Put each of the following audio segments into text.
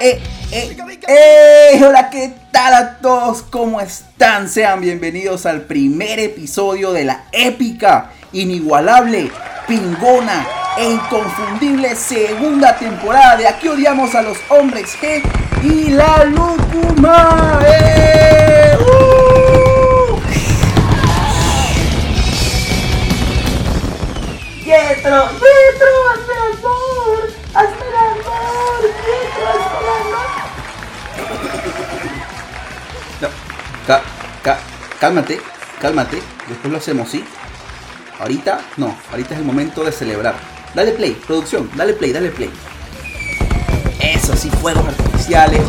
eh, eh, eh, hola, ¿qué tal a todos? ¿Cómo están? Sean bienvenidos al primer episodio de la épica, inigualable, pingona e inconfundible segunda temporada de Aquí odiamos a los hombres G y la lúcuma. ¡Eh! ¡Uh! Pietro, Pietro, ca- ca- cálmate, cálmate, después lo hacemos, ¿sí? Ahorita, no, ahorita es el momento de celebrar. Dale play, producción, dale play, dale play. Eso sí, fuegos artificiales.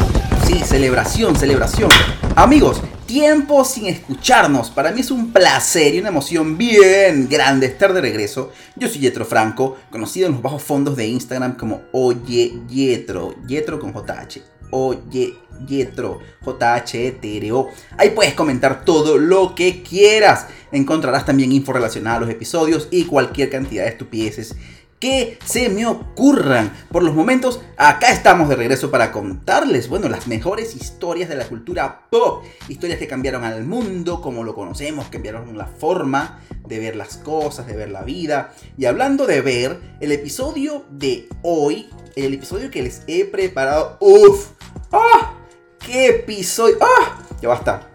Sí, celebración, celebración. Amigos, tiempo sin escucharnos. Para mí es un placer y una emoción bien grande estar de regreso. Yo soy Yetro Franco, conocido en los bajos fondos de Instagram como Oye Yetro. Yetro con JH. Oye Yetro. JHTRO. Ahí puedes comentar todo lo que quieras. Encontrarás también info relacionada a los episodios y cualquier cantidad de estupideces que se me ocurran. Por los momentos, acá estamos de regreso para contarles, bueno, las mejores historias de la cultura pop. Historias que cambiaron al mundo como lo conocemos, cambiaron la forma de ver las cosas, de ver la vida. Y hablando de ver, el episodio de hoy, el episodio que les he preparado, uff, ¡ah! ¡Qué episodio! ¡Ah! Ya basta.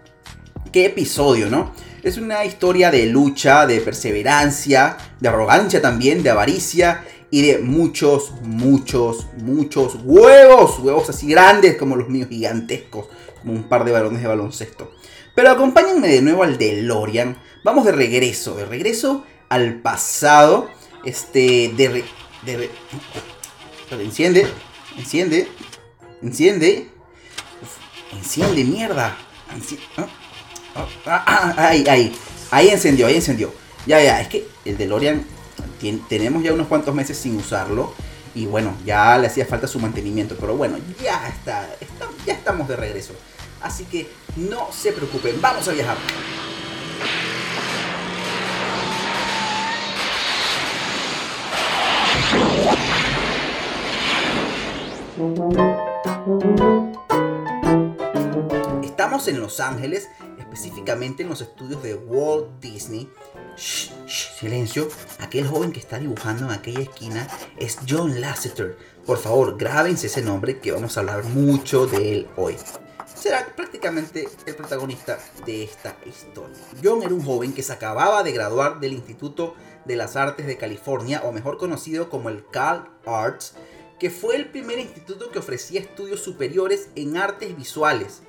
¿Qué episodio, no? Es una historia de lucha, de perseverancia, de arrogancia también, de avaricia y de muchos, muchos, muchos huevos. Huevos así grandes como los míos, gigantescos, como un par de balones de baloncesto. Pero acompáñenme de nuevo al DeLorean. Vamos de regreso, de regreso al pasado. Este, de... re- de re- enciende, enciende, enciende. Enciende, mierda. ¿ah? Ah, ah, ah, ahí, ahí. Ahí encendió, ahí encendió. Ya, ya, es que el DeLorean tien- tenemos ya unos cuantos meses sin usarlo. Y bueno, ya le hacía falta su mantenimiento. Pero bueno, ya está, está- ya estamos de regreso. Así que no se preocupen, vamos a viajar. En Los Ángeles, específicamente en los estudios de Walt Disney. Silencio. Aquel joven que está dibujando en aquella esquina es John Lasseter. Por favor, grábense ese nombre que vamos a hablar mucho de él hoy. Será prácticamente el protagonista de esta historia. John era un joven que se acababa de graduar del Instituto de las Artes de California, o mejor conocido como el Cal Arts, que fue el primer instituto que ofrecía estudios superiores en artes visuales.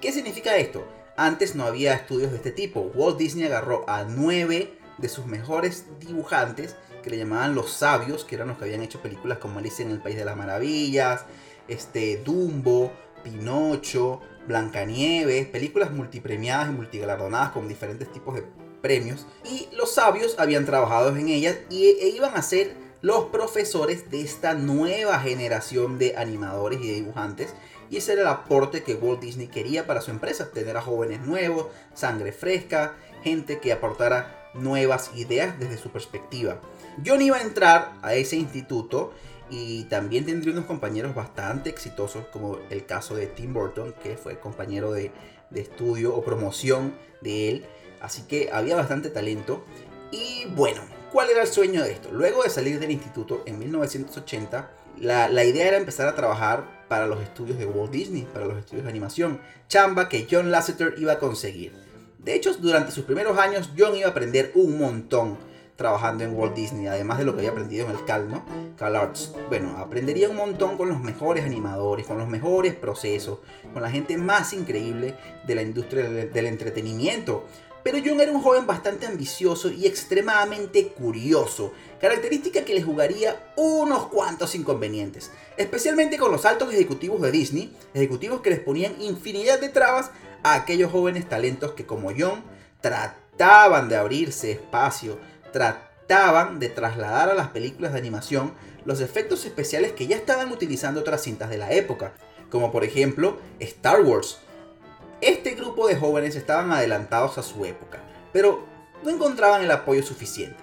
¿Qué significa esto? Antes no había estudios de este tipo. Walt Disney agarró a nueve de sus mejores dibujantes, que le llamaban los sabios, que eran los que habían hecho películas como Alicia en el País de las Maravillas, este, Dumbo, Pinocho, Blancanieves, películas multipremiadas y multigalardonadas con diferentes tipos de premios. Y los sabios habían trabajado en ellas y, e iban a ser los profesores de esta nueva generación de animadores y de dibujantes. Y ese era el aporte que Walt Disney quería para su empresa, tener a jóvenes nuevos, sangre fresca, gente que aportara nuevas ideas desde su perspectiva. John iba a entrar a ese instituto y también tendría unos compañeros bastante exitosos, como el caso de Tim Burton, que fue compañero de, de estudio o promoción de él. Así que había bastante talento. Y bueno, ¿cuál era el sueño de esto? Luego de salir del instituto en 1980, la, la idea era empezar a trabajar para los estudios de Walt Disney, para los estudios de animación. Chamba que John Lasseter iba a conseguir. De hecho, durante sus primeros años, John iba a aprender un montón trabajando en Walt Disney, además de lo que había aprendido en el CAL, ¿no? Cal Arts. Bueno, aprendería un montón con los mejores animadores, con los mejores procesos, con la gente más increíble de la industria del, entretenimiento. Pero John era un joven bastante ambicioso y extremadamente curioso, característica que le jugaría unos cuantos inconvenientes, especialmente con los altos ejecutivos de Disney, ejecutivos que les ponían infinidad de trabas a aquellos jóvenes talentos que como John trataban de abrirse espacio, trataban de trasladar a las películas de animación los efectos especiales que ya estaban utilizando otras cintas de la época, como por ejemplo Star Wars. Este grupo de jóvenes estaban adelantados a su época, pero no encontraban el apoyo suficiente.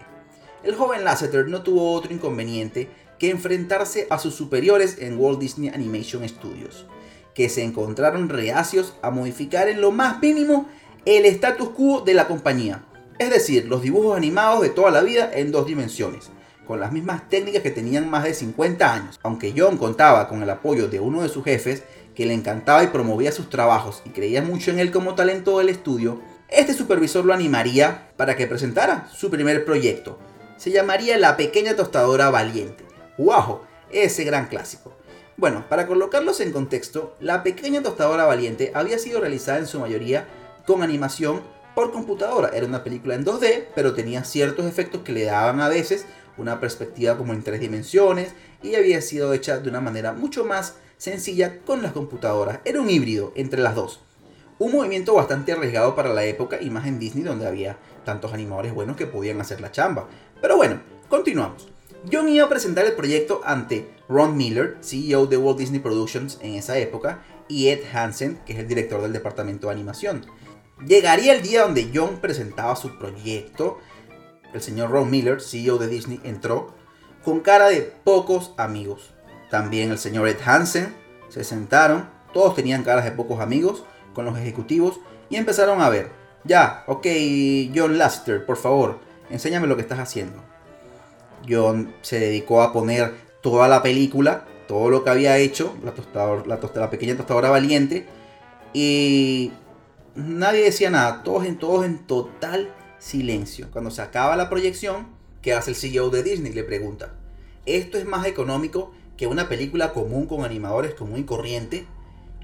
El joven Lasseter no tuvo otro inconveniente que enfrentarse a sus superiores en Walt Disney Animation Studios, que se encontraron reacios a modificar en lo más mínimo el status quo de la compañía, es decir, los dibujos animados de toda la vida en dos dimensiones, con las mismas técnicas que tenían más de 50 años. Aunque John contaba con el apoyo de uno de sus jefes, que le encantaba y promovía sus trabajos y creía mucho en él como talento del estudio, este supervisor lo animaría para que presentara su primer proyecto. Se llamaría La Pequeña Tostadora Valiente. ¡Wow! Ese gran clásico. Bueno, para colocarlos en contexto, La Pequeña Tostadora Valiente había sido realizada en su mayoría con animación por computadora. Era una película en 2D, pero tenía ciertos efectos que le daban a veces una perspectiva como en tres dimensiones y había sido hecha de una manera mucho más sencilla con las computadoras. Era un híbrido entre las dos. Un movimiento bastante arriesgado para la época y más en Disney donde había tantos animadores buenos que podían hacer la chamba. Pero bueno, continuamos. John iba a presentar el proyecto ante Ron Miller, CEO de Walt Disney Productions en esa época, y Ed Hansen, que es el director del departamento de animación. Llegaría el día donde John presentaba su proyecto. El señor Ron Miller, CEO de Disney, entró con cara de pocos amigos. También el señor Ed Hansen. Se sentaron, todos tenían caras de pocos amigos con los ejecutivos y empezaron a ver. Ya, ok, John Lasseter, por favor, enséñame lo que estás haciendo. John se dedicó a poner toda la película, todo lo que había hecho, la, tostador, la, la pequeña tostadora valiente, y nadie decía nada, todos en, todos en total silencio. Cuando se acaba la proyección, ¿qué hace el CEO de Disney? Le pregunta, ¿esto es más económico que una película común con animadores común y corriente?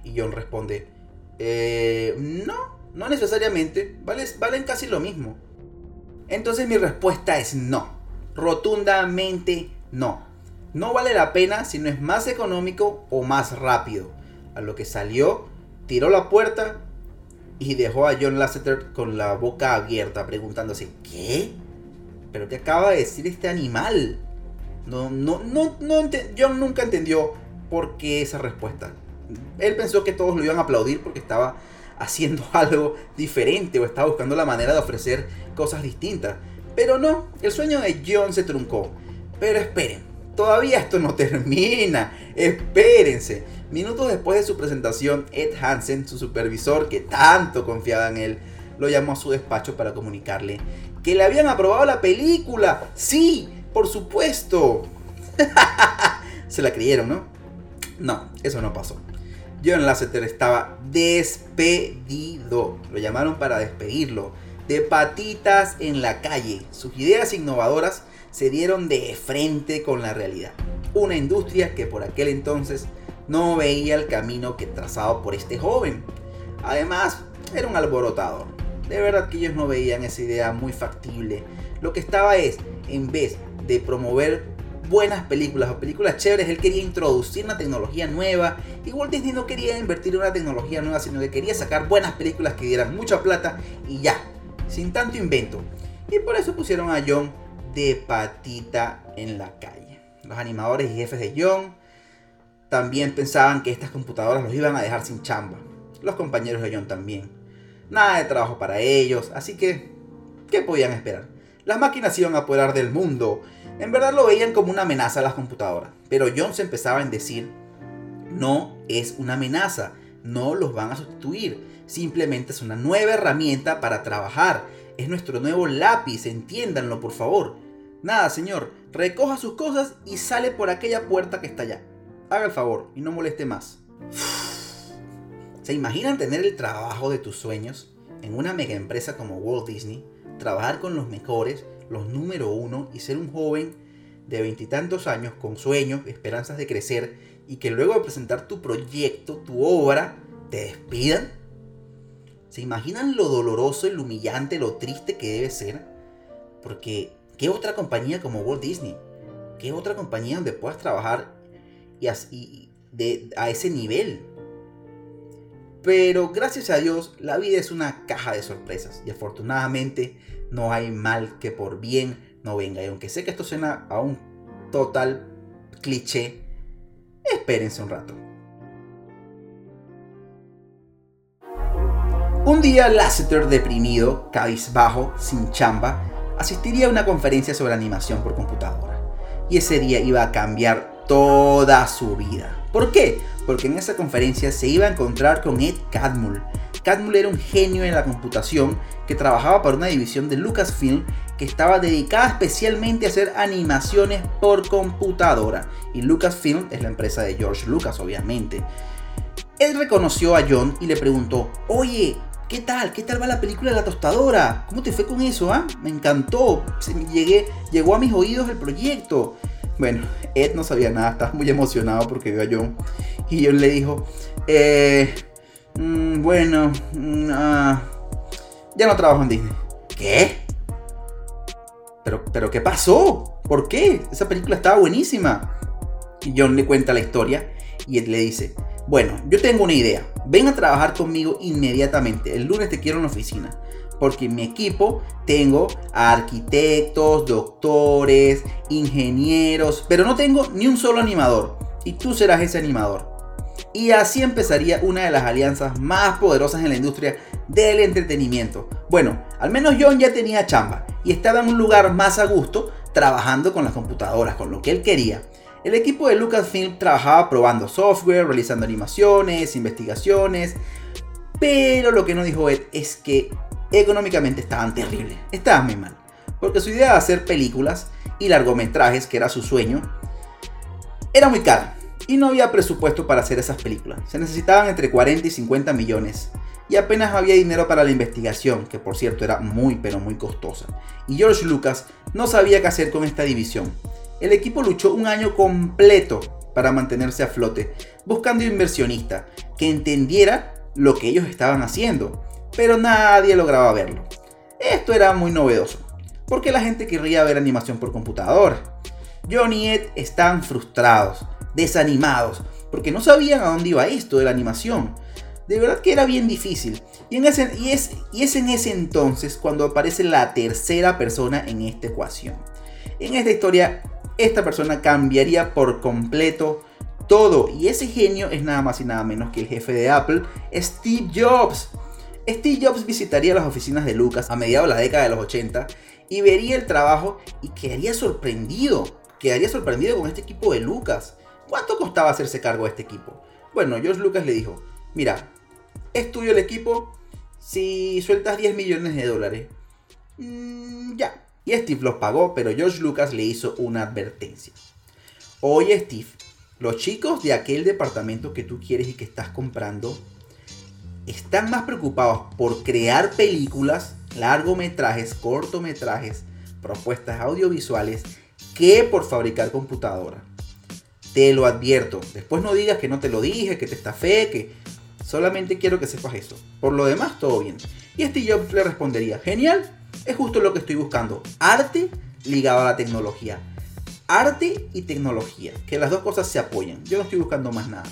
Y John responde, eh, no, no necesariamente, valen, valen casi lo mismo. Entonces mi respuesta es no, rotundamente no. No vale la pena si no es más económico o más rápido. A lo que salió, tiró la puerta y dejó a John Lasseter con la boca abierta preguntándose, ¿qué? ¿Pero qué acaba de decir este animal? No, no, no, no John nunca entendió por qué esa respuesta. Él pensó que todos lo iban a aplaudir porque estaba haciendo algo diferente o estaba buscando la manera de ofrecer cosas distintas. Pero no, el sueño de John se truncó. Pero esperen, todavía esto no termina. Espérense. Minutos después de su presentación, Ed Hansen, su supervisor que tanto confiaba en él, lo llamó a su despacho para comunicarle que le habían aprobado la película. Sí, por supuesto. Se la creyeron, ¿no? No, eso no pasó. John Lasseter estaba despedido. Lo llamaron para despedirlo. De patitas en la calle. Sus ideas innovadoras se dieron de frente con la realidad. Una industria que por aquel entonces no veía el camino que trazado por este joven. Además, era un alborotador. De verdad que ellos no veían esa idea muy factible. Lo que estaba es, en vez de promover buenas películas o películas chéveres, él quería introducir una tecnología nueva. Y Walt Disney no quería invertir en una tecnología nueva, sino que quería sacar buenas películas que dieran mucha plata y ya, sin tanto invento. Y por eso pusieron a John de patita en la calle. Los animadores y jefes de John también pensaban que estas computadoras los iban a dejar sin chamba. Los compañeros de John también. Nada de trabajo para ellos, así que, ¿qué podían esperar? Las máquinas iban a apoderar del mundo. En verdad lo veían como una amenaza a las computadoras. Pero John se empezaba a decir, no es una amenaza, no los van a sustituir. Simplemente es una nueva herramienta para trabajar. Es nuestro nuevo lápiz, entiéndanlo por favor. Nada, señor, recoja sus cosas y sale por aquella puerta que está allá haga el favor y no moleste más. ¿Se imaginan tener el trabajo de tus sueños en una mega empresa como Walt Disney? Trabajar con los mejores, los número uno y ser un joven de veintitantos años con sueños, esperanzas de crecer y que luego de presentar tu proyecto, tu obra, te despidan? ¿Se imaginan lo doloroso, lo humillante, lo triste que debe ser? Porque, ¿qué otra compañía como Walt Disney? ¿Qué otra compañía donde puedas trabajar y, de, a ese nivel. Pero gracias a Dios, la vida es una caja de sorpresas y afortunadamente no hay mal que por bien no venga. Y aunque sé que esto suena a un total cliché, espérense un rato. Un día Lasseter, deprimido, cabizbajo, sin chamba, asistiría a una conferencia sobre animación por computadora y ese día iba a cambiar toda su vida. ¿Por qué? Porque en esa conferencia se iba a encontrar con Ed Catmull. Catmull era un genio en la computación que trabajaba para una división de Lucasfilm que estaba dedicada especialmente a hacer animaciones por computadora. Y Lucasfilm es la empresa de George Lucas, obviamente. Él reconoció a John y le preguntó, oye, ¿Qué tal? ¿Qué tal va la película de la tostadora? ¿Cómo te fue con eso? Ah? Me encantó. Llegó a mis oídos el proyecto. Bueno, Ed no sabía nada, estaba muy emocionado porque vio a John. Y John le dijo, eh, mm, bueno, mm, ah, ya no trabajo en Disney. ¿Qué? ¿Pero, ¿Pero qué pasó? ¿Por qué? Esa película estaba buenísima. Y John le cuenta la historia y Ed le dice, bueno, yo tengo una idea. Ven a trabajar conmigo inmediatamente. El lunes te quiero en la oficina. Porque en mi equipo tengo arquitectos, doctores, ingenieros, pero no tengo ni un solo animador. Y tú serás ese animador. Y así empezaría una de las alianzas más poderosas en la industria del entretenimiento. Bueno, al menos John ya tenía chamba y estaba en un lugar más a gusto trabajando con las computadoras, con lo que él quería. El equipo de Lucasfilm trabajaba probando software, realizando animaciones, investigaciones, pero lo que no dijo Ed es que económicamente estaban terribles, estaban muy mal, porque su idea de hacer películas y largometrajes, que era su sueño, era muy cara. Y no había presupuesto para hacer esas películas. Se necesitaban entre 40 y 50 millones. Y apenas había dinero para la investigación, que por cierto era muy pero muy costosa. Y George Lucas no sabía qué hacer con esta división. El equipo luchó un año completo para mantenerse a flote, buscando inversionista que entendiera lo que ellos estaban haciendo, pero nadie lograba verlo. Esto era muy novedoso, porque la gente querría ver animación por computadora. John y Ed están frustrados, desanimados, porque no sabían a dónde iba esto de la animación. De verdad que era bien difícil. Y, es, y es en ese entonces cuando aparece la tercera persona en esta ecuación. En esta historia esta persona cambiaría por completo todo. Y ese genio es nada más y nada menos que el jefe de Apple, Steve Jobs. Steve Jobs visitaría las oficinas de Lucas a mediados de la década de los 80 y vería el trabajo y quedaría sorprendido. Quedaría sorprendido con este equipo de Lucas. ¿Cuánto costaba hacerse cargo de este equipo? Bueno, George Lucas le dijo, mira, es tuyo el equipo si sueltas 10 millones de dólares. Mm, ya, y Steve los pagó, pero George Lucas le hizo una advertencia. Oye Steve, los chicos de aquel departamento que tú quieres y que estás comprando están más preocupados por crear películas, largometrajes, cortometrajes, propuestas audiovisuales que por fabricar computadora. Te lo advierto. Después no digas que no te lo dije, que te estafé, que solamente quiero que sepas eso. Por lo demás, todo bien. Y Steve Jobs le respondería, genial, es justo lo que estoy buscando. Arte ligado a la tecnología. Arte y tecnología. Que las dos cosas se apoyen. Yo no estoy buscando más nada.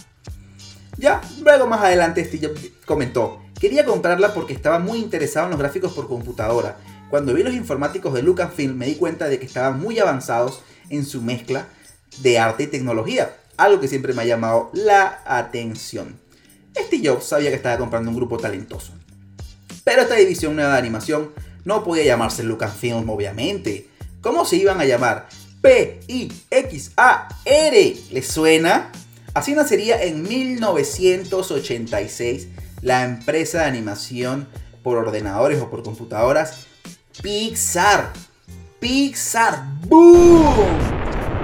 Ya, luego más adelante Steve comentó, quería comprarla porque estaba muy interesado en los gráficos por computadora. Cuando vi los informáticos de Lucasfilm me di cuenta de que estaban muy avanzados en su mezcla de arte y tecnología, algo que siempre me ha llamado la atención. Steve Jobs sabía que estaba comprando un grupo talentoso. Pero esta división nueva de animación no podía llamarse Lucasfilm, obviamente. ¿Cómo se iban a llamar? P-I-X-A-R. ¿Les suena? Así nacería en 1986 la empresa de animación por ordenadores o por computadoras Pixar. Pixar. ¡Boom!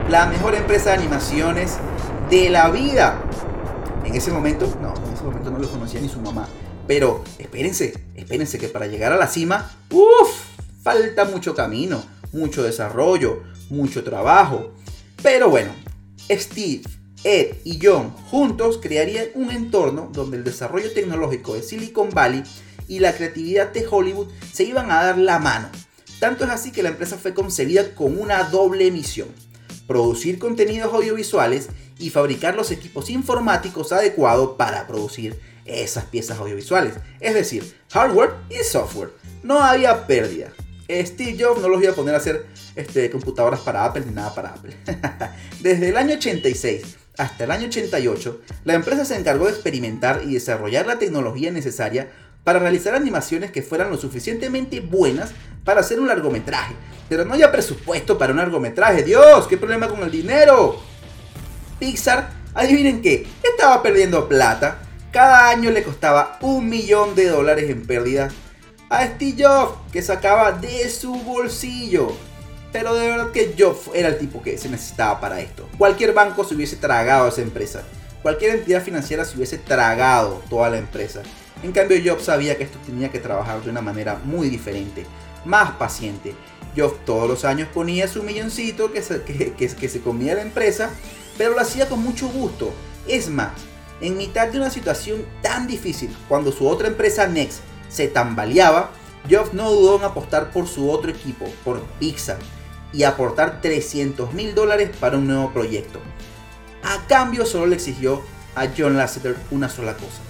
La mejor empresa de animaciones de la vida. En ese momento, no, en ese momento no lo conocía ni su mamá. Pero espérense, espérense que para llegar a la cima, uff, falta mucho camino, mucho desarrollo, mucho trabajo. Pero bueno, Steve, Ed y John juntos crearían un entorno donde el desarrollo tecnológico de Silicon Valley y la creatividad de Hollywood se iban a dar la mano. Tanto es así que la empresa fue concebida con una doble misión. Producir contenidos audiovisuales y fabricar los equipos informáticos adecuados para producir esas piezas audiovisuales. Es decir, hardware y software. No había pérdida. Steve Jobs no los iba a poner a hacer este, computadoras para Apple ni nada para Apple. Desde el año 86 hasta el año 88, la empresa se encargó de experimentar y desarrollar la tecnología necesaria para realizar animaciones que fueran lo suficientemente buenas para hacer un largometraje Pero no había presupuesto para un largometraje. Dios, ¿qué problema con el dinero? Pixar, adivinen qué, estaba perdiendo plata. Cada año le costaba un millón de dólares en pérdidas a Steve Jobs, que sacaba de su bolsillo. Pero de verdad que Jobs era el tipo que se necesitaba para esto. Cualquier banco se hubiese tragado a esa empresa. Cualquier entidad financiera se hubiese tragado toda la empresa. En cambio Jobs sabía que esto tenía que trabajar de una manera muy diferente, más paciente. Jobs todos los años ponía su milloncito que se, que, se comía la empresa, pero lo hacía con mucho gusto. Es más, en mitad de una situación tan difícil, cuando su otra empresa Next se tambaleaba, Jobs no dudó en apostar por su otro equipo, por Pixar, y aportar 300 mil dólares para un nuevo proyecto. A cambio solo le exigió a John Lasseter una sola cosa.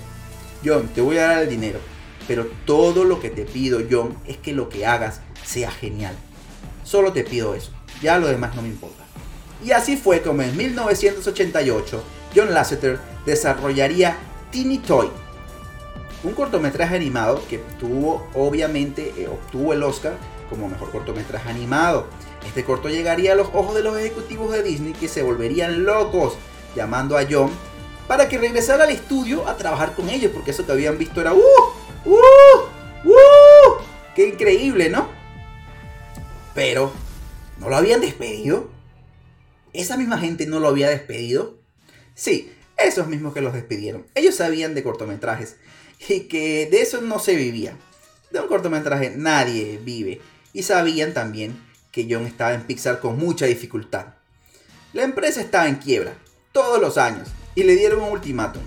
John, te voy a dar el dinero, pero todo lo que te pido, John, es que lo que hagas sea genial. Solo te pido eso, ya lo demás no me importa. Y así fue como en 1988 John Lasseter desarrollaría Teeny Toy, un cortometraje animado que tuvo, obviamente, eh, obtuvo el Oscar como mejor cortometraje animado. Este corto llegaría a los ojos de los ejecutivos de Disney que se volverían locos llamando a John para que regresara al estudio a trabajar con ellos, porque eso que habían visto era ¡Uh! ¡Uh! ¡Uh! ¡Qué increíble, ¿no? Pero, ¿no lo habían despedido? ¿Esa misma gente no lo había despedido? Sí, esos mismos que los despidieron. Ellos sabían de cortometrajes y que de eso no se vivía. De un cortometraje nadie vive. Y sabían también que John estaba en Pixar con mucha dificultad. La empresa estaba en quiebra, todos los años, y le dieron un ultimátum.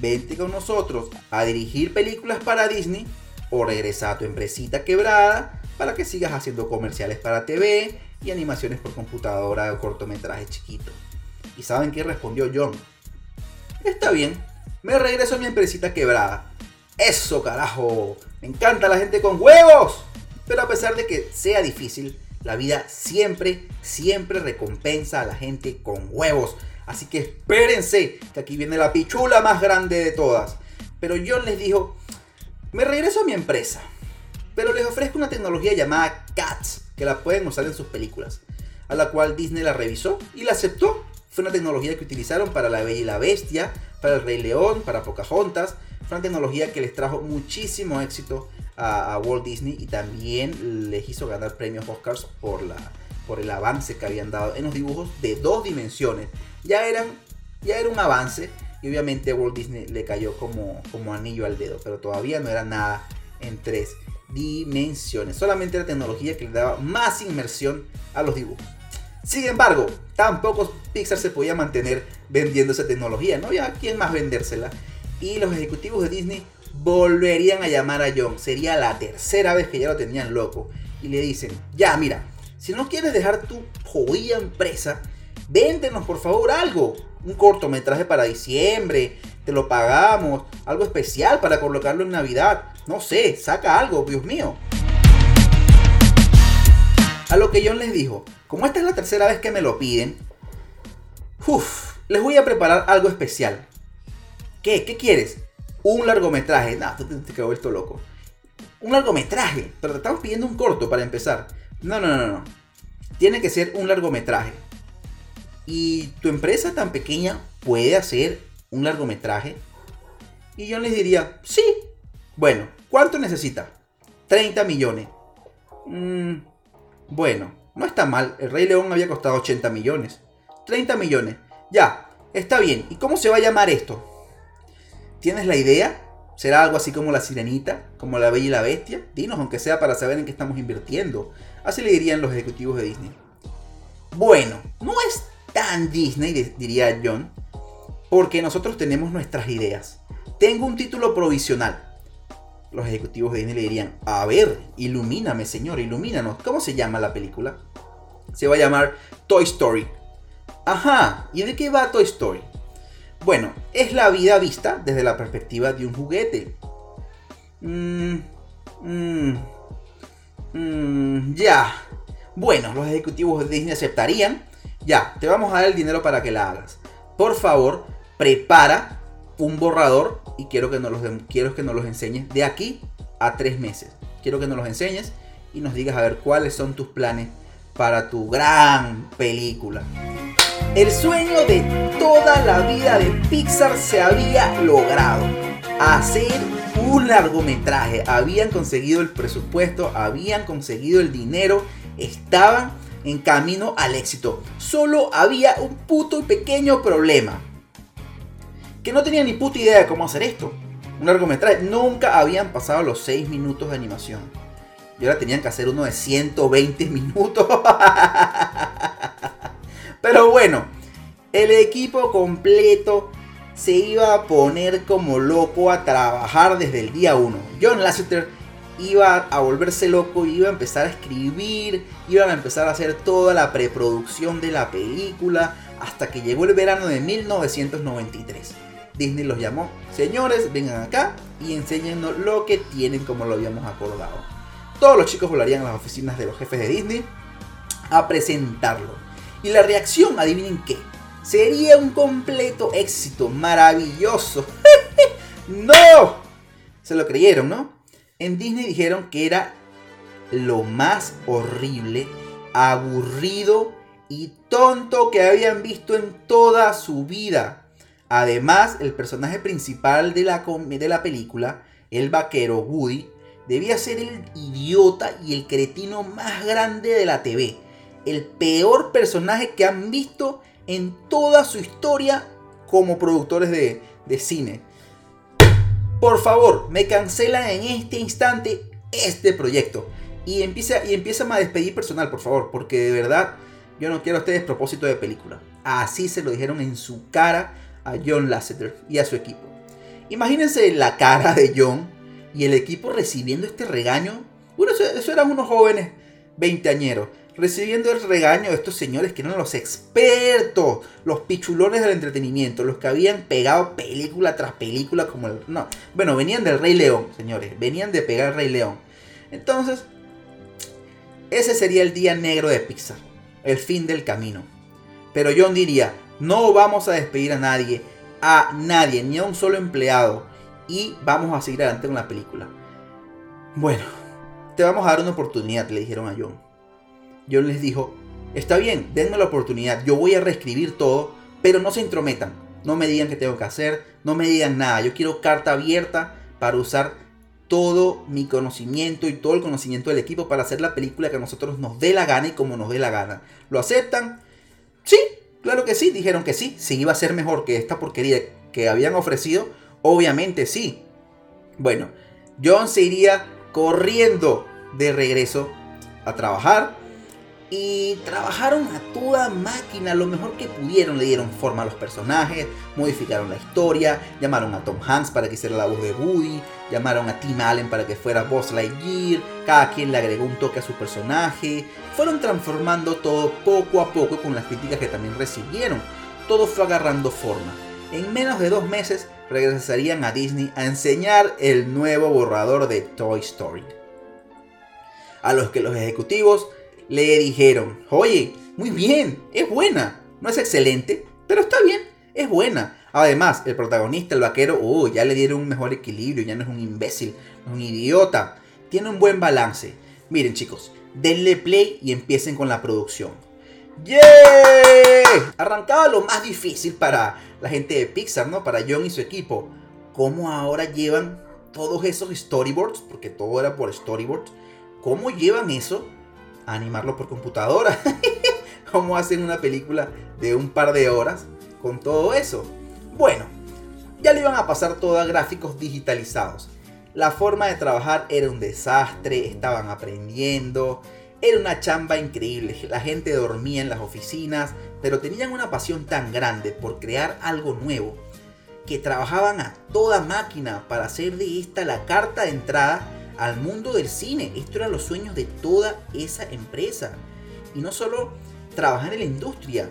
Vente con nosotros a dirigir películas para Disney o regresa a tu empresita quebrada para que sigas haciendo comerciales para TV y animaciones por computadora o cortometrajes chiquitos. ¿Y saben qué respondió John? Está bien, me regreso a mi empresita quebrada. Eso carajo, me encanta la gente con huevos. Pero a pesar de que sea difícil, la vida siempre, siempre recompensa a la gente con huevos. Así que espérense, que aquí viene la pichula más grande de todas. Pero John les dijo, me regreso a mi empresa, pero les ofrezco una tecnología llamada CATS, que la pueden usar en sus películas, a la cual Disney la revisó y la aceptó. Fue una tecnología que utilizaron para La Bella y la Bestia, para El Rey León, para Pocahontas. Fue una tecnología que les trajo muchísimo éxito a, Walt Disney y también les hizo ganar premios Oscars por, la, por el avance que habían dado en los dibujos de dos dimensiones. Ya, ya era un avance y obviamente Walt Disney le cayó como, como anillo al dedo, pero todavía no era nada en tres dimensiones. Solamente la tecnología que le daba más inmersión a los dibujos. Sin embargo, tampoco Pixar se podía mantener vendiendo esa tecnología, no había quién más vendérsela. Y los ejecutivos de Disney volverían a llamar a John. Sería la tercera vez que ya lo tenían loco. Y le dicen, ya mira, si no quieres dejar tu jodida empresa, véntenos por favor algo. Un cortometraje para diciembre, te lo pagamos, algo especial para colocarlo en Navidad. No sé, saca algo, Dios mío. A lo que John les dijo, como esta es la tercera vez que me lo piden, uff, les voy a preparar algo especial. ¿Qué? ¿Qué quieres? Un largometraje. Tú te, quedó esto loco. Un largometraje. Pero te estamos pidiendo un corto para empezar. No, no, no, no. Tiene que ser un largometraje. ¿Y tu empresa tan pequeña puede hacer un largometraje? Y yo les diría, sí. Bueno, ¿cuánto necesita? 30 millones. Mm, bueno, no está mal. El Rey León había costado 80 millones. 30 millones. Ya, está bien. ¿Y cómo se va a llamar esto? ¿Tienes la idea? ¿Será algo así como la sirenita? ¿Como la bella y la bestia? Dinos, aunque sea para saber en qué estamos invirtiendo. Así le dirían los ejecutivos de Disney. Bueno, no es tan Disney, diría John, porque nosotros tenemos nuestras ideas. Tengo un título provisional. Los ejecutivos de Disney le dirían, a ver, ilumíname señor, ilumínanos. ¿Cómo se llama la película? Se va a llamar Toy Story. Ajá, ¿y de qué va Toy Story? Bueno, es la vida vista desde la perspectiva de un juguete. Mmm, mmm, ya. Bueno, los ejecutivos de Disney aceptarían. Ya, te vamos a dar el dinero para que la hagas. Por favor, prepara un borrador y quiero que nos los, quiero que nos los enseñes de aquí a tres meses. Quiero que nos los enseñes y nos digas a ver cuáles son tus planes para tu gran película. El sueño de toda la vida de Pixar se había logrado. Hacer un largometraje. Habían conseguido el presupuesto, habían conseguido el dinero, estaban en camino al éxito. Solo había un puto y pequeño problema. Que no tenían ni puta idea de cómo hacer esto. Un largometraje. Nunca habían pasado los 6 minutos de animación. Y ahora tenían que hacer uno de 120 minutos. Pero bueno, el equipo completo se iba a poner como loco a trabajar desde el día 1. John Lasseter iba a volverse loco, iba a empezar a escribir, iban a empezar a hacer toda la preproducción de la película, hasta que llegó el verano de 1993. Disney los llamó, señores, vengan acá y enséñenos lo que tienen como lo habíamos acordado. Todos los chicos volarían a las oficinas de los jefes de Disney a presentarlo. Y la reacción, adivinen qué, Sería un completo éxito, maravilloso. ¡No! Se lo creyeron, ¿no? En Disney dijeron que era lo más horrible, aburrido y tonto que habían visto en toda su vida. Además, el personaje principal de la, de la película, el vaquero Woody, debía ser el idiota y el cretino más grande de la TV. El peor personaje que han visto en toda su historia como productores de, cine. Por favor, me cancelan en este instante este proyecto. Y empieza, y empieza a despedir personal, por favor, porque de verdad yo no quiero este despropósito de película. Así se lo dijeron en su cara a John Lasseter y a su equipo. Imagínense la cara de John y el equipo recibiendo este regaño. Bueno, eso, eso eran unos jóvenes veinteañeros recibiendo el regaño de estos señores que eran los expertos, los pichulones del entretenimiento, los que habían pegado película tras película como el... No, bueno, venían del Rey León, señores, venían de pegar el Rey León. Entonces, ese sería el día negro de Pixar, el fin del camino. Pero John diría, no vamos a despedir a nadie, a nadie, ni a un solo empleado, y vamos a seguir adelante con la película. Bueno, te vamos a dar una oportunidad, le dijeron a John. John les dijo, está bien, denme la oportunidad, yo voy a reescribir todo, pero no se intrometan, no me digan qué tengo que hacer, no me digan nada, yo quiero carta abierta para usar todo mi conocimiento y todo el conocimiento del equipo para hacer la película que a nosotros nos dé la gana y como nos dé la gana. ¿Lo aceptan? Sí, claro que sí, dijeron que sí, si iba a ser mejor que esta porquería que habían ofrecido, obviamente sí. Bueno, John se iría corriendo de regreso a trabajar y trabajaron a toda máquina lo mejor que pudieron. Le dieron forma a los personajes, modificaron la historia, llamaron a Tom Hanks para que hiciera la voz de Woody, llamaron a Tim Allen para que fuera Buzz Lightyear, cada quien le agregó un toque a su personaje. Fueron transformando todo poco a poco con las críticas que también recibieron. Todo fue agarrando forma. En menos de dos meses regresarían a Disney a enseñar el nuevo borrador de Toy Story. A los que los ejecutivos le dijeron, oye, muy bien, es buena. No es excelente, pero está bien, es buena. Además, el protagonista, el vaquero, oh, ya le dieron un mejor equilibrio, ya no es un imbécil, no es un idiota. Tiene un buen balance. Miren chicos, denle play y empiecen con la producción. ¡Yeah! Arrancaba lo más difícil para la gente de Pixar, ¿no? Para John y su equipo. ¿Cómo ahora llevan todos esos storyboards? Porque todo era por storyboards. ¿Cómo llevan eso animarlo por computadora. ¿Cómo hacen una película de un par de horas con todo eso? Bueno, ya le iban a pasar todo a gráficos digitalizados. La forma de trabajar era un desastre, estaban aprendiendo, era una chamba increíble, la gente dormía en las oficinas, pero tenían una pasión tan grande por crear algo nuevo que trabajaban a toda máquina para hacer de esta la carta de entrada al mundo del cine. Esto eran los sueños de toda esa empresa. Y no solo trabajar en la industria.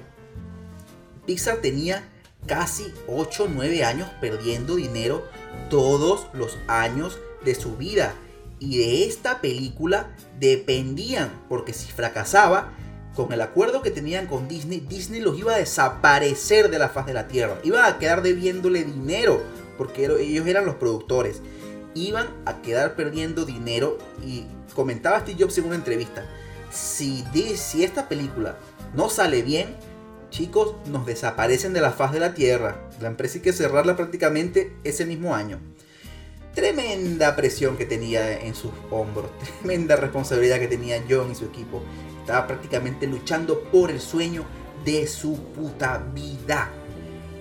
Pixar tenía casi 8 o 9 años perdiendo dinero todos los años de su vida. Y de esta película dependían, porque si fracasaba, con el acuerdo que tenían con Disney, Disney los iba a desaparecer de la faz de la tierra. Iba a quedar debiéndole dinero, porque ellos eran los productores iban a quedar perdiendo dinero y comentaba Steve Jobs en una entrevista, si, si esta película no sale bien, chicos, nos desaparecen de la faz de la Tierra. La empresa hay que cerrarla prácticamente ese mismo año. Tremenda presión que tenía en sus hombros, tremenda responsabilidad que tenía John y su equipo. Estaba prácticamente luchando por el sueño de su puta vida.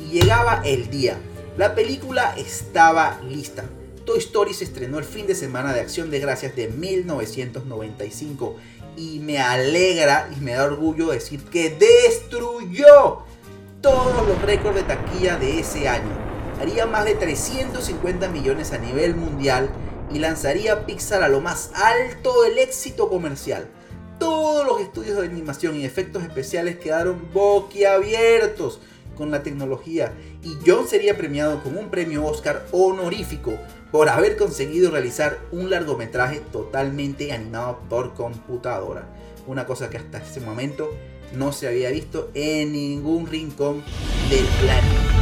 Y llegaba el día. La película estaba lista. Toy Story se estrenó el fin de semana de Acción de Gracias de 1995 y me alegra y me da orgullo decir que destruyó todos los récords de taquilla de ese año. Haría más de 350 millones a nivel mundial y lanzaría Pixar a lo más alto del éxito comercial. Todos los estudios de animación y efectos especiales quedaron boquiabiertos con la tecnología y John sería premiado con un premio Oscar honorífico por haber conseguido realizar un largometraje totalmente animado por computadora. Una cosa que hasta ese momento no se había visto en ningún rincón del planeta.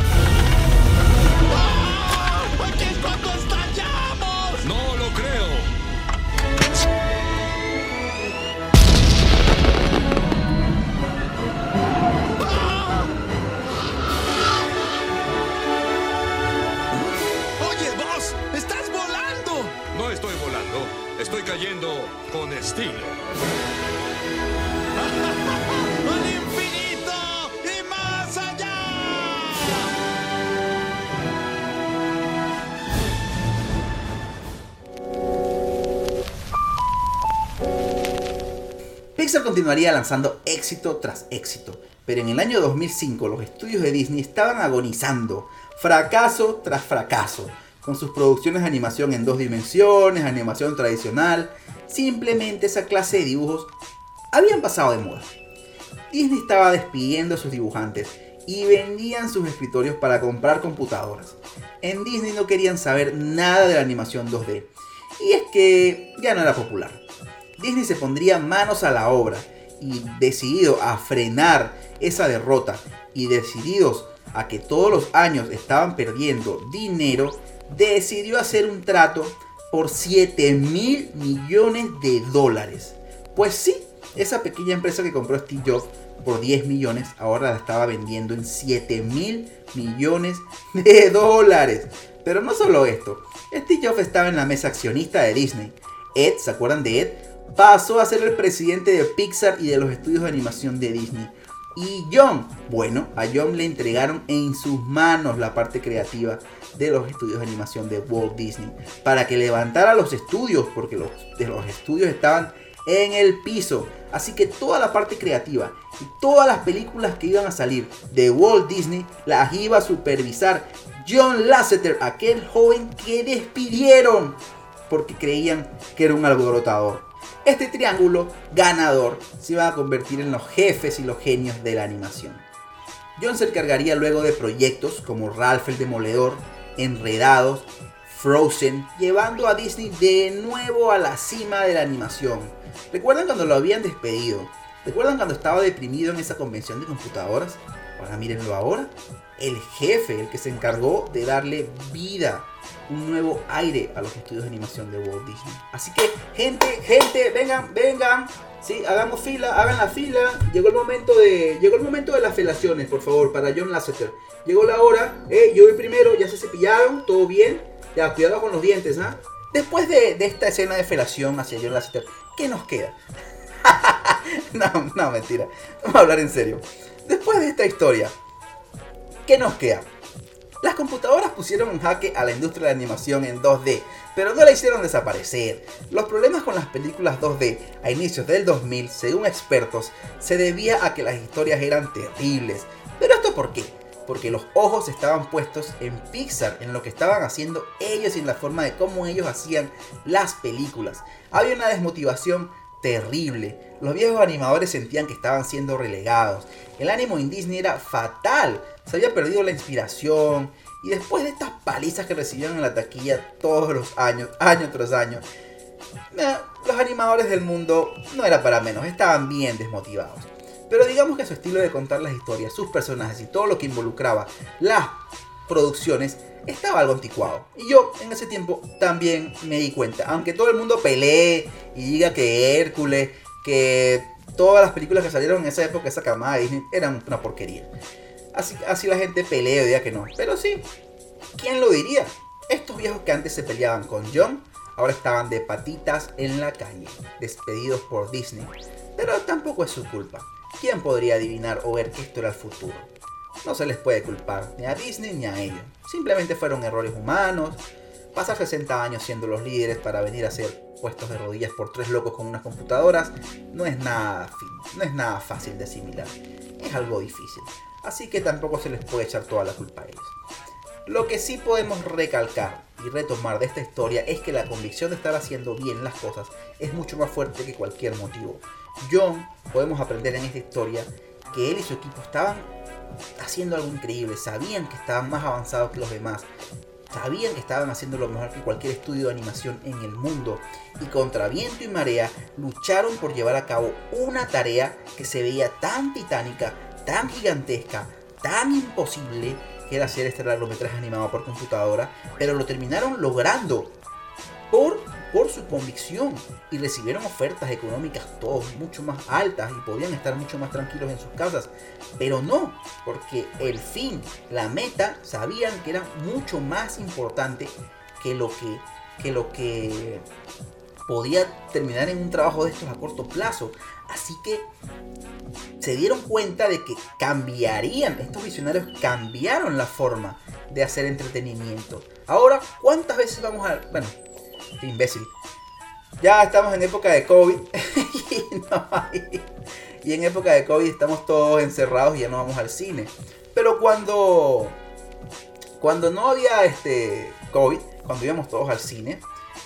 Continuaría lanzando éxito tras éxito, pero en el año 2005 los estudios de Disney estaban agonizando, fracaso tras fracaso, con sus producciones de animación en dos dimensiones, animación tradicional, simplemente esa clase de dibujos habían pasado de moda. Disney estaba despidiendo a sus dibujantes y vendían sus escritorios para comprar computadoras. En Disney no querían saber nada de la animación 2D. Y es que ya no era popular. Disney se pondría manos a la obra y decidido a frenar esa derrota y decididos a que todos los años estaban perdiendo dinero, decidió hacer un trato por 7 mil millones de dólares. Pues sí, esa pequeña empresa que compró Steve Jobs por 10 millones, ahora la estaba vendiendo en 7 mil millones de dólares. Pero no solo esto, Steve Jobs estaba en la mesa accionista de Disney. Ed, ¿se acuerdan de Ed? Pasó a ser el presidente de Pixar y de los estudios de animación de Disney. Y John, bueno, a John le entregaron en sus manos la parte creativa de los estudios de animación de Walt Disney para que levantara los estudios, porque los, de los estudios estaban en el piso. Así que toda la parte creativa y todas las películas que iban a salir de Walt Disney las iba a supervisar John Lasseter, aquel joven que despidieron porque creían que era un alborotador. Este triángulo ganador se iba a convertir en los jefes y los genios de la animación. John se encargaría luego de proyectos como Ralph el Demoledor, Enredados, Frozen, llevando a Disney de nuevo a la cima de la animación. ¿Recuerdan cuando lo habían despedido? ¿Recuerdan cuando estaba deprimido en esa convención de computadoras? Ahora mírenlo ahora. El jefe, el que se encargó de darle vida, un nuevo aire a los estudios de animación de Walt Disney. Así que, gente, gente, vengan, vengan. Sí, hagamos fila, hagan la fila. Llegó el momento de. Llegó el momento de las felaciones, por favor, para John Lasseter. Llegó la hora, eh, yo voy primero, ya se cepillaron, todo bien. Ya, cuidado con los dientes, ¿ah? Después de, esta escena de felación hacia John Lasseter, ¿qué nos queda? no, no, mentira. Vamos a hablar en serio. Después de esta historia, ¿qué nos queda? Las computadoras pusieron en jaque a la industria de animación en 2D, pero no la hicieron desaparecer. Los problemas con las películas 2D a inicios del 2000, según expertos, se debía a que las historias eran terribles. ¿Pero esto por qué? Porque los ojos estaban puestos en Pixar, en lo que estaban haciendo ellos y en la forma de cómo ellos hacían las películas. Había una desmotivación terrible. Los viejos animadores sentían que estaban siendo relegados. El ánimo en Disney era fatal. Se había perdido la inspiración. Y después de estas palizas que recibieron en la taquilla todos los años, año tras año, los animadores del mundo no era para menos, estaban bien desmotivados. Pero digamos que su estilo de contar las historias, sus personajes y todo lo que involucraba las producciones estaba algo anticuado. Y yo en ese tiempo también me di cuenta. Aunque todo el mundo pelee y diga que Hércules, que todas las películas que salieron en esa época, esa camada de Disney, eran una porquería. Así, así la gente pelea y diga que no. Pero sí, ¿quién lo diría? Estos viejos que antes se peleaban con John, ahora estaban de patitas en la calle, despedidos por Disney. Pero tampoco es su culpa. ¿Quién podría adivinar o ver que esto era el futuro? No se les puede culpar ni a Disney ni a ellos. Simplemente fueron errores humanos. Pasar 60 años siendo los líderes para venir a ser puestos de rodillas por tres locos con unas computadoras no es nada, no es nada fácil de asimilar. Es algo difícil. Así que tampoco se les puede echar toda la culpa a ellos. Lo que sí podemos recalcar y retomar de esta historia es que la convicción de estar haciendo bien las cosas es mucho más fuerte que cualquier motivo. John, podemos aprender en esta historia que él y su equipo estaban haciendo algo increíble, sabían que estaban más avanzados que los demás, sabían que estaban haciendo lo mejor que cualquier estudio de animación en el mundo y contra viento y marea lucharon por llevar a cabo una tarea que se veía tan titánica, tan gigantesca, tan imposible que era hacer este largometraje animado por computadora, pero lo terminaron logrando por, por su convicción y recibieron ofertas económicas todos mucho más altas y podían estar mucho más tranquilos en sus casas, pero no, porque el fin, la meta, sabían que era mucho más importante que lo que, que lo que podía terminar en un trabajo de estos a corto plazo. Así que se dieron cuenta de que cambiarían, estos visionarios cambiaron la forma de hacer entretenimiento. Ahora, ¿cuántas veces vamos a... Bueno, imbécil. Ya estamos en época de COVID y, y en época de COVID estamos todos encerrados y ya no vamos al cine. Pero cuando cuando no había este COVID, cuando íbamos todos al cine,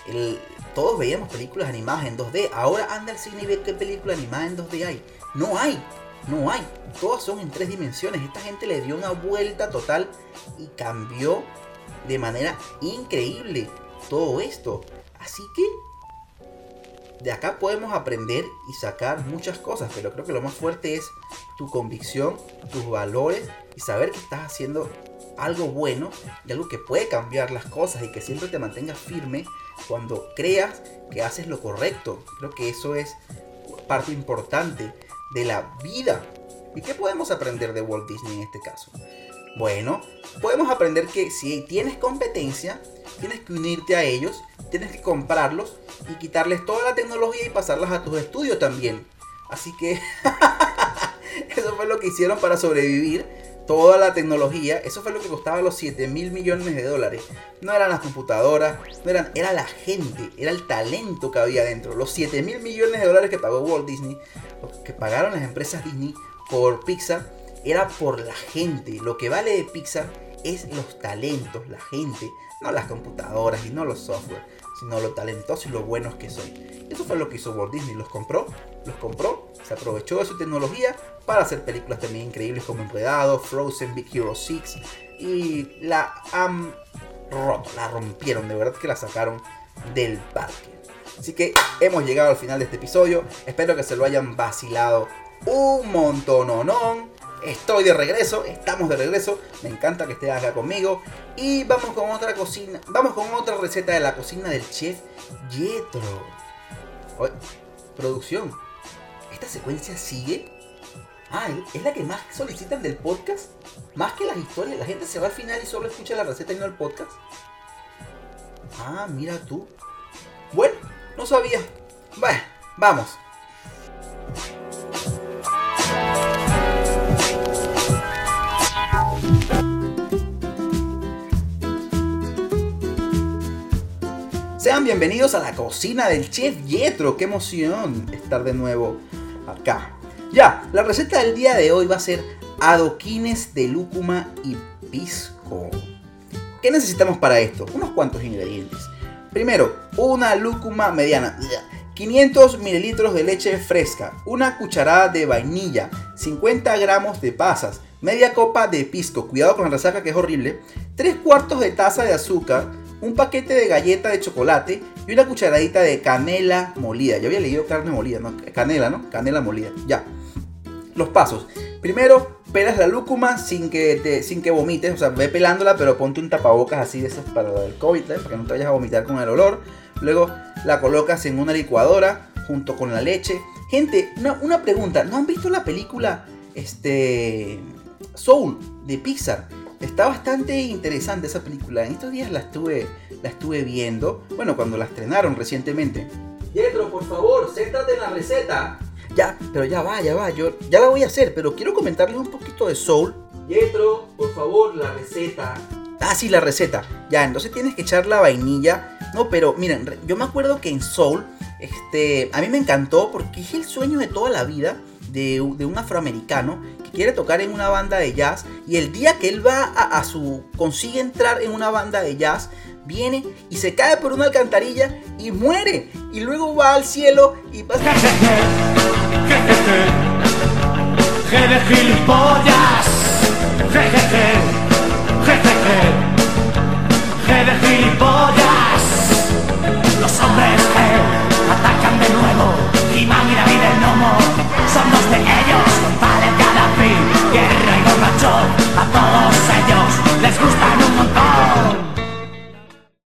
el- todos veíamos películas animadas en 2D. Ahora anda al cine y ve qué película animada en 2D hay. No hay, no hay. Todas son en tres dimensiones. Esta gente le dio una vuelta total y cambió de manera increíble todo esto. Así que de acá podemos aprender y sacar muchas cosas, pero creo que lo más fuerte es tu convicción, tus valores y saber que estás haciendo algo bueno y algo que puede cambiar las cosas y que siempre te mantengas firme cuando creas que haces lo correcto. Creo que eso es parte importante de la vida. ¿Y qué podemos aprender de Walt Disney en este caso? Bueno, podemos aprender que si tienes competencia, tienes que unirte a ellos, tienes que comprarlos y quitarles toda la tecnología y pasarlas a tus estudios también. Así que eso fue lo que hicieron para sobrevivir. Toda la tecnología, eso fue lo que costaba los 7 mil millones de dólares. No eran las computadoras, eran, era la gente, era el talento que había dentro. Los 7 mil millones de dólares que pagó Walt Disney, que pagaron las empresas Disney por Pixar, era por la gente. Lo que vale de Pixar es los talentos, la gente, no las computadoras y no los software, sino lo talentosos y lo buenos que son. Eso fue lo que hizo Walt Disney, los compró, los compró, se aprovechó de su tecnología para hacer películas también increíbles como Enredado, Frozen, Big Hero 6 y la la rompieron, de verdad que la sacaron del parque. Así que hemos llegado al final de este episodio, espero que se lo hayan vacilado un montón, Estoy de regreso, estamos de regreso. Me encanta que estés acá conmigo. Y vamos con otra cocina. Vamos con otra receta de la cocina del chef Yetro. Producción. ¿Esta secuencia sigue? Ah, ¿es la que más solicitan del podcast? Más que las historias. La gente se va al final y solo escucha la receta y no el podcast. Ah, mira tú. Bueno, no sabía. Bueno, vamos. Bienvenidos a la cocina del chef Yetro. Qué emoción estar de nuevo acá. Ya, la receta del día de hoy va a ser adoquines de lúcuma y pisco. ¿Qué necesitamos para esto? Unos cuantos ingredientes. Primero, una lúcuma mediana. 500 mililitros de leche fresca, una cucharada de vainilla, 50 gramos de pasas, media copa de pisco, cuidado con la resaca que es horrible, 3 cuartos de taza de azúcar, un paquete de galleta de chocolate y una cucharadita de canela molida. Yo había leído carne molida, ¿no? Canela, ¿no? Canela molida. Ya. Los pasos. Primero, pelas la lúcuma sin que, te, sin que vomites, o sea, ve pelándola, pero ponte un tapabocas así de esos para el COVID, ¿eh? para que no te vayas a vomitar con el olor. Luego la colocas en una licuadora junto con la leche. Gente, una, una pregunta, ¿no han visto la película este, Soul de Pixar? Está bastante interesante esa película. En estos días la estuve, la estuve viendo. Bueno, cuando la estrenaron recientemente. Yetro, por favor, céntrate en la receta. Ya, pero ya va, ya va. Yo ya la voy a hacer, pero quiero comentarles un poquito de Soul. Yetro, por favor, la receta. Ah, sí, la receta. Ya, entonces tienes que echar la vainilla. No, pero miren, re- yo me acuerdo que en Soul, este, a mí me encantó porque es el sueño de toda la vida de, un afroamericano que quiere tocar en una banda de jazz y el día que él va a, su consigue entrar en una banda de jazz viene y se cae por una alcantarilla y muere. Y luego va al cielo y pasa. Los hombres que atacan de nuevo. Y mami la vida somos de ellos, vale cada fin, guerra y borrachón, a todos ellos les gustan un montón.